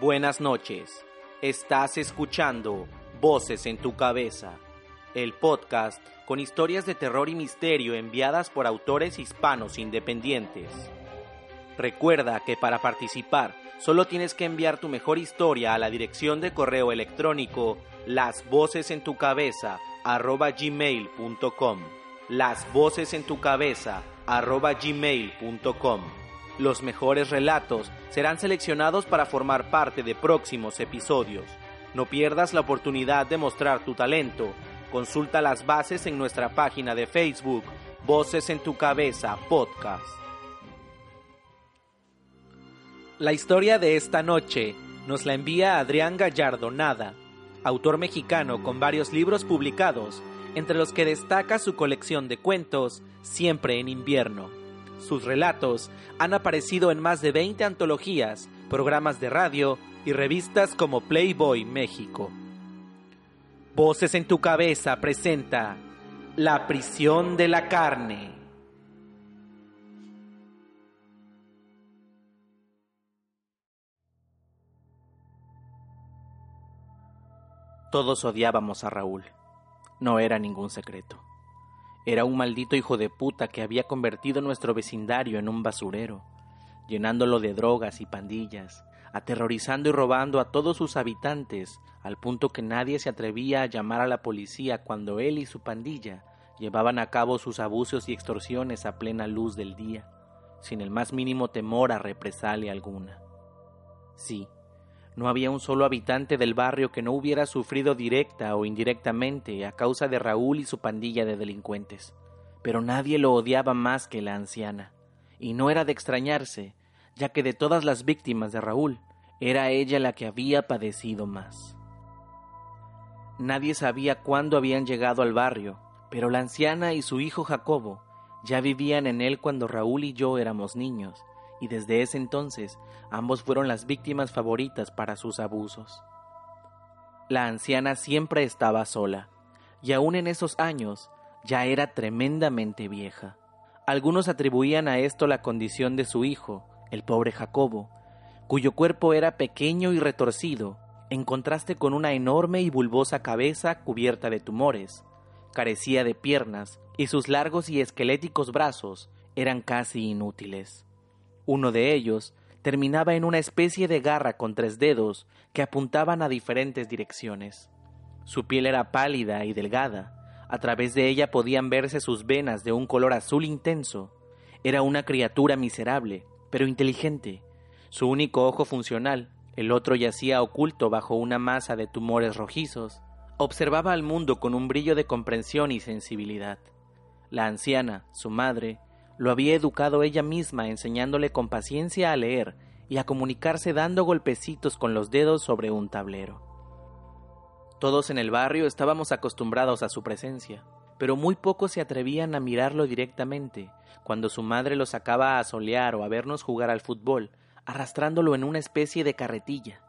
Buenas noches. Estás escuchando Voces en tu cabeza, el podcast con historias de terror y misterio enviadas por autores hispanos independientes. Recuerda que para participar solo tienes que enviar tu mejor historia a la dirección de correo electrónico las voces en tu cabeza gmail.com las voces en tu cabeza gmail.com los mejores relatos serán seleccionados para formar parte de próximos episodios. No pierdas la oportunidad de mostrar tu talento. Consulta las bases en nuestra página de Facebook, Voces en tu Cabeza Podcast. La historia de esta noche nos la envía Adrián Gallardo Nada, autor mexicano con varios libros publicados, entre los que destaca su colección de cuentos Siempre en invierno. Sus relatos han aparecido en más de 20 antologías, programas de radio y revistas como Playboy México. Voces en tu cabeza presenta La prisión de la carne. Todos odiábamos a Raúl. No era ningún secreto. Era un maldito hijo de puta que había convertido nuestro vecindario en un basurero, llenándolo de drogas y pandillas, aterrorizando y robando a todos sus habitantes, al punto que nadie se atrevía a llamar a la policía cuando él y su pandilla llevaban a cabo sus abusos y extorsiones a plena luz del día, sin el más mínimo temor a represalia alguna. Sí, no había un solo habitante del barrio que no hubiera sufrido directa o indirectamente a causa de Raúl y su pandilla de delincuentes, pero nadie lo odiaba más que la anciana, y no era de extrañarse, ya que de todas las víctimas de Raúl, era ella la que había padecido más. Nadie sabía cuándo habían llegado al barrio, pero la anciana y su hijo Jacobo ya vivían en él cuando Raúl y yo éramos niños, y desde ese entonces ambos fueron las víctimas favoritas para sus abusos. La anciana siempre estaba sola, y aún en esos años ya era tremendamente vieja. Algunos atribuían a esto la condición de su hijo, el pobre Jacobo, cuyo cuerpo era pequeño y retorcido, en contraste con una enorme y bulbosa cabeza cubierta de tumores, carecía de piernas y sus largos y esqueléticos brazos eran casi inútiles. Uno de ellos terminaba en una especie de garra con tres dedos que apuntaban a diferentes direcciones. Su piel era pálida y delgada, a través de ella podían verse sus venas de un color azul intenso. Era una criatura miserable, pero inteligente. Su único ojo funcional, el otro yacía oculto bajo una masa de tumores rojizos, observaba al mundo con un brillo de comprensión y sensibilidad. La anciana, su madre, lo había educado ella misma enseñándole con paciencia a leer y a comunicarse dando golpecitos con los dedos sobre un tablero. Todos en el barrio estábamos acostumbrados a su presencia, pero muy pocos se atrevían a mirarlo directamente cuando su madre lo sacaba a solear o a vernos jugar al fútbol, arrastrándolo en una especie de carretilla.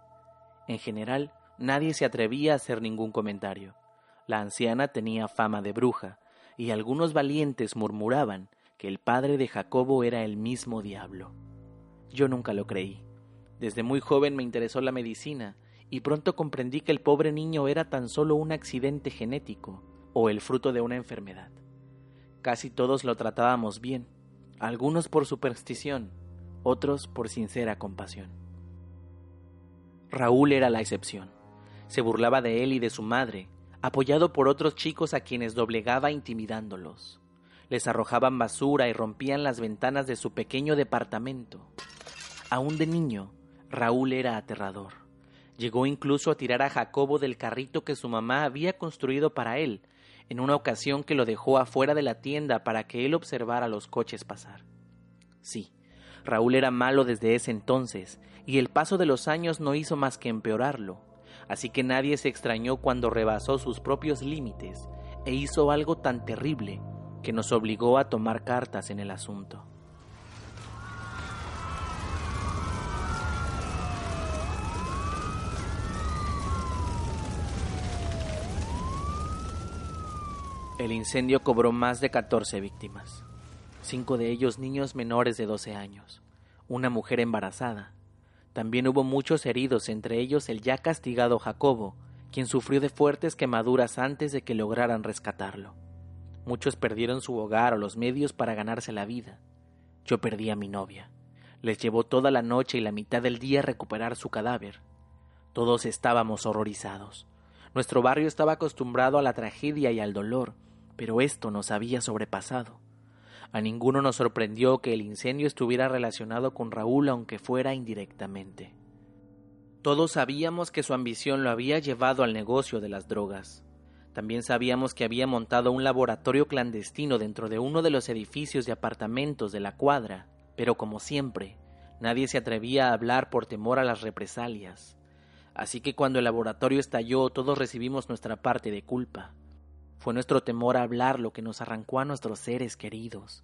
En general, nadie se atrevía a hacer ningún comentario. La anciana tenía fama de bruja, y algunos valientes murmuraban que el padre de Jacobo era el mismo diablo. Yo nunca lo creí. Desde muy joven me interesó la medicina y pronto comprendí que el pobre niño era tan solo un accidente genético o el fruto de una enfermedad. Casi todos lo tratábamos bien, algunos por superstición, otros por sincera compasión. Raúl era la excepción. Se burlaba de él y de su madre, apoyado por otros chicos a quienes doblegaba intimidándolos les arrojaban basura y rompían las ventanas de su pequeño departamento. Aún de niño, Raúl era aterrador. Llegó incluso a tirar a Jacobo del carrito que su mamá había construido para él, en una ocasión que lo dejó afuera de la tienda para que él observara los coches pasar. Sí, Raúl era malo desde ese entonces, y el paso de los años no hizo más que empeorarlo, así que nadie se extrañó cuando rebasó sus propios límites e hizo algo tan terrible que nos obligó a tomar cartas en el asunto. El incendio cobró más de 14 víctimas, cinco de ellos niños menores de 12 años, una mujer embarazada. También hubo muchos heridos, entre ellos el ya castigado Jacobo, quien sufrió de fuertes quemaduras antes de que lograran rescatarlo. Muchos perdieron su hogar o los medios para ganarse la vida. Yo perdí a mi novia. Les llevó toda la noche y la mitad del día recuperar su cadáver. Todos estábamos horrorizados. Nuestro barrio estaba acostumbrado a la tragedia y al dolor, pero esto nos había sobrepasado. A ninguno nos sorprendió que el incendio estuviera relacionado con Raúl aunque fuera indirectamente. Todos sabíamos que su ambición lo había llevado al negocio de las drogas. También sabíamos que había montado un laboratorio clandestino dentro de uno de los edificios de apartamentos de la cuadra, pero como siempre, nadie se atrevía a hablar por temor a las represalias. Así que cuando el laboratorio estalló todos recibimos nuestra parte de culpa. Fue nuestro temor a hablar lo que nos arrancó a nuestros seres queridos.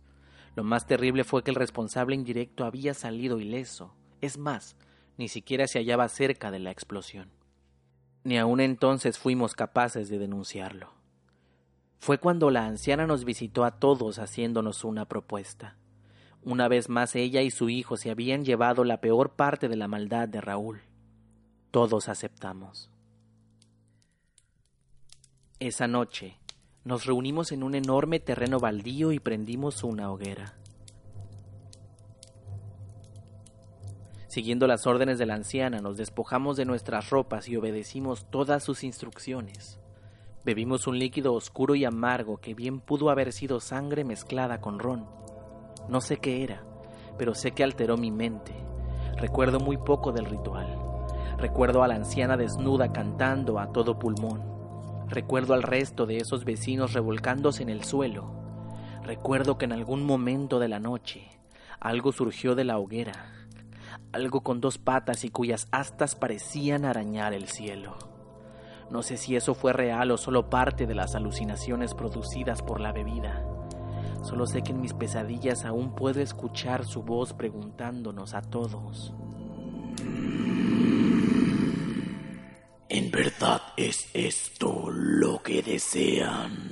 Lo más terrible fue que el responsable indirecto había salido ileso. Es más, ni siquiera se hallaba cerca de la explosión. Ni aun entonces fuimos capaces de denunciarlo. Fue cuando la anciana nos visitó a todos haciéndonos una propuesta. Una vez más ella y su hijo se habían llevado la peor parte de la maldad de Raúl. Todos aceptamos. Esa noche, nos reunimos en un enorme terreno baldío y prendimos una hoguera. Siguiendo las órdenes de la anciana, nos despojamos de nuestras ropas y obedecimos todas sus instrucciones. Bebimos un líquido oscuro y amargo que bien pudo haber sido sangre mezclada con ron. No sé qué era, pero sé que alteró mi mente. Recuerdo muy poco del ritual. Recuerdo a la anciana desnuda cantando a todo pulmón. Recuerdo al resto de esos vecinos revolcándose en el suelo. Recuerdo que en algún momento de la noche algo surgió de la hoguera, algo con dos patas y cuyas astas parecían arañar el cielo. No sé si eso fue real o solo parte de las alucinaciones producidas por la bebida. Solo sé que en mis pesadillas aún puedo escuchar su voz preguntándonos a todos. ¿En verdad es esto lo que desean?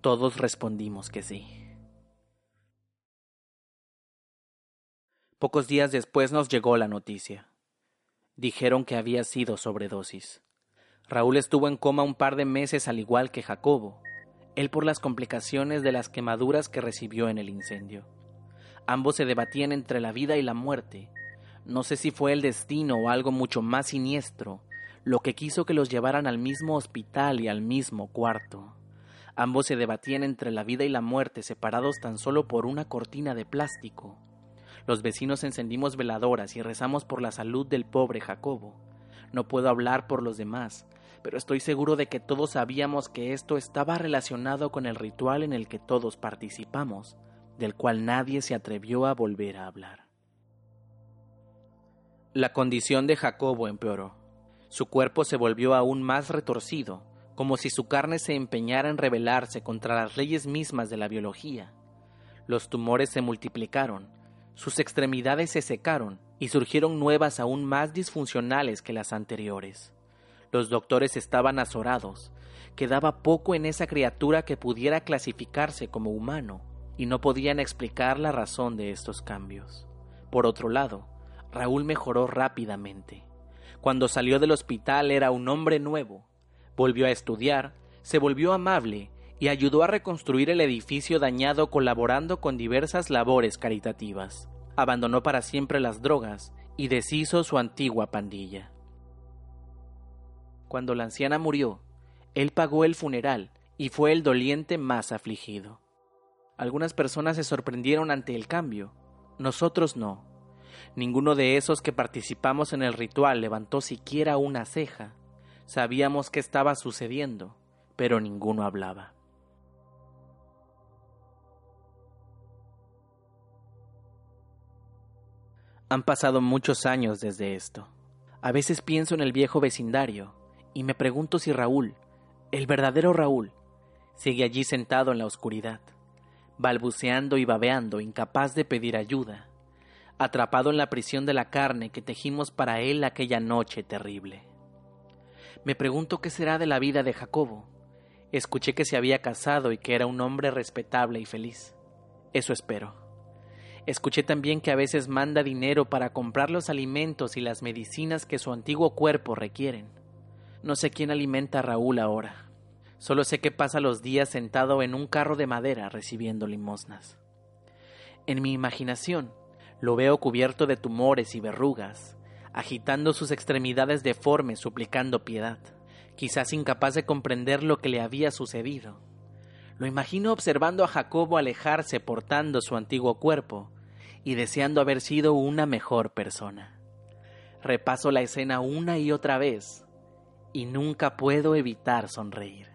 Todos respondimos que sí. Pocos días después nos llegó la noticia. Dijeron que había sido sobredosis. Raúl estuvo en coma un par de meses al igual que Jacobo, él por las complicaciones de las quemaduras que recibió en el incendio. Ambos se debatían entre la vida y la muerte. No sé si fue el destino o algo mucho más siniestro, lo que quiso que los llevaran al mismo hospital y al mismo cuarto. Ambos se debatían entre la vida y la muerte, separados tan solo por una cortina de plástico. Los vecinos encendimos veladoras y rezamos por la salud del pobre Jacobo. No puedo hablar por los demás, pero estoy seguro de que todos sabíamos que esto estaba relacionado con el ritual en el que todos participamos, del cual nadie se atrevió a volver a hablar. La condición de Jacobo empeoró. Su cuerpo se volvió aún más retorcido, como si su carne se empeñara en rebelarse contra las leyes mismas de la biología. Los tumores se multiplicaron, sus extremidades se secaron y surgieron nuevas aún más disfuncionales que las anteriores. Los doctores estaban azorados, quedaba poco en esa criatura que pudiera clasificarse como humano, y no podían explicar la razón de estos cambios. Por otro lado, Raúl mejoró rápidamente. Cuando salió del hospital era un hombre nuevo. Volvió a estudiar, se volvió amable y ayudó a reconstruir el edificio dañado colaborando con diversas labores caritativas. Abandonó para siempre las drogas y deshizo su antigua pandilla. Cuando la anciana murió, él pagó el funeral y fue el doliente más afligido. Algunas personas se sorprendieron ante el cambio, nosotros no. Ninguno de esos que participamos en el ritual levantó siquiera una ceja. Sabíamos qué estaba sucediendo, pero ninguno hablaba. Han pasado muchos años desde esto. A veces pienso en el viejo vecindario y me pregunto si Raúl, el verdadero Raúl, sigue allí sentado en la oscuridad, balbuceando y babeando, incapaz de pedir ayuda, atrapado en la prisión de la carne que tejimos para él aquella noche terrible. Me pregunto qué será de la vida de Jacobo. Escuché que se había casado y que era un hombre respetable y feliz. Eso espero. Escuché también que a veces manda dinero para comprar los alimentos y las medicinas que su antiguo cuerpo requieren. No sé quién alimenta a Raúl ahora. Solo sé que pasa los días sentado en un carro de madera recibiendo limosnas. En mi imaginación lo veo cubierto de tumores y verrugas, agitando sus extremidades deformes suplicando piedad, quizás incapaz de comprender lo que le había sucedido. Lo imagino observando a Jacobo alejarse portando su antiguo cuerpo y deseando haber sido una mejor persona. Repaso la escena una y otra vez y nunca puedo evitar sonreír.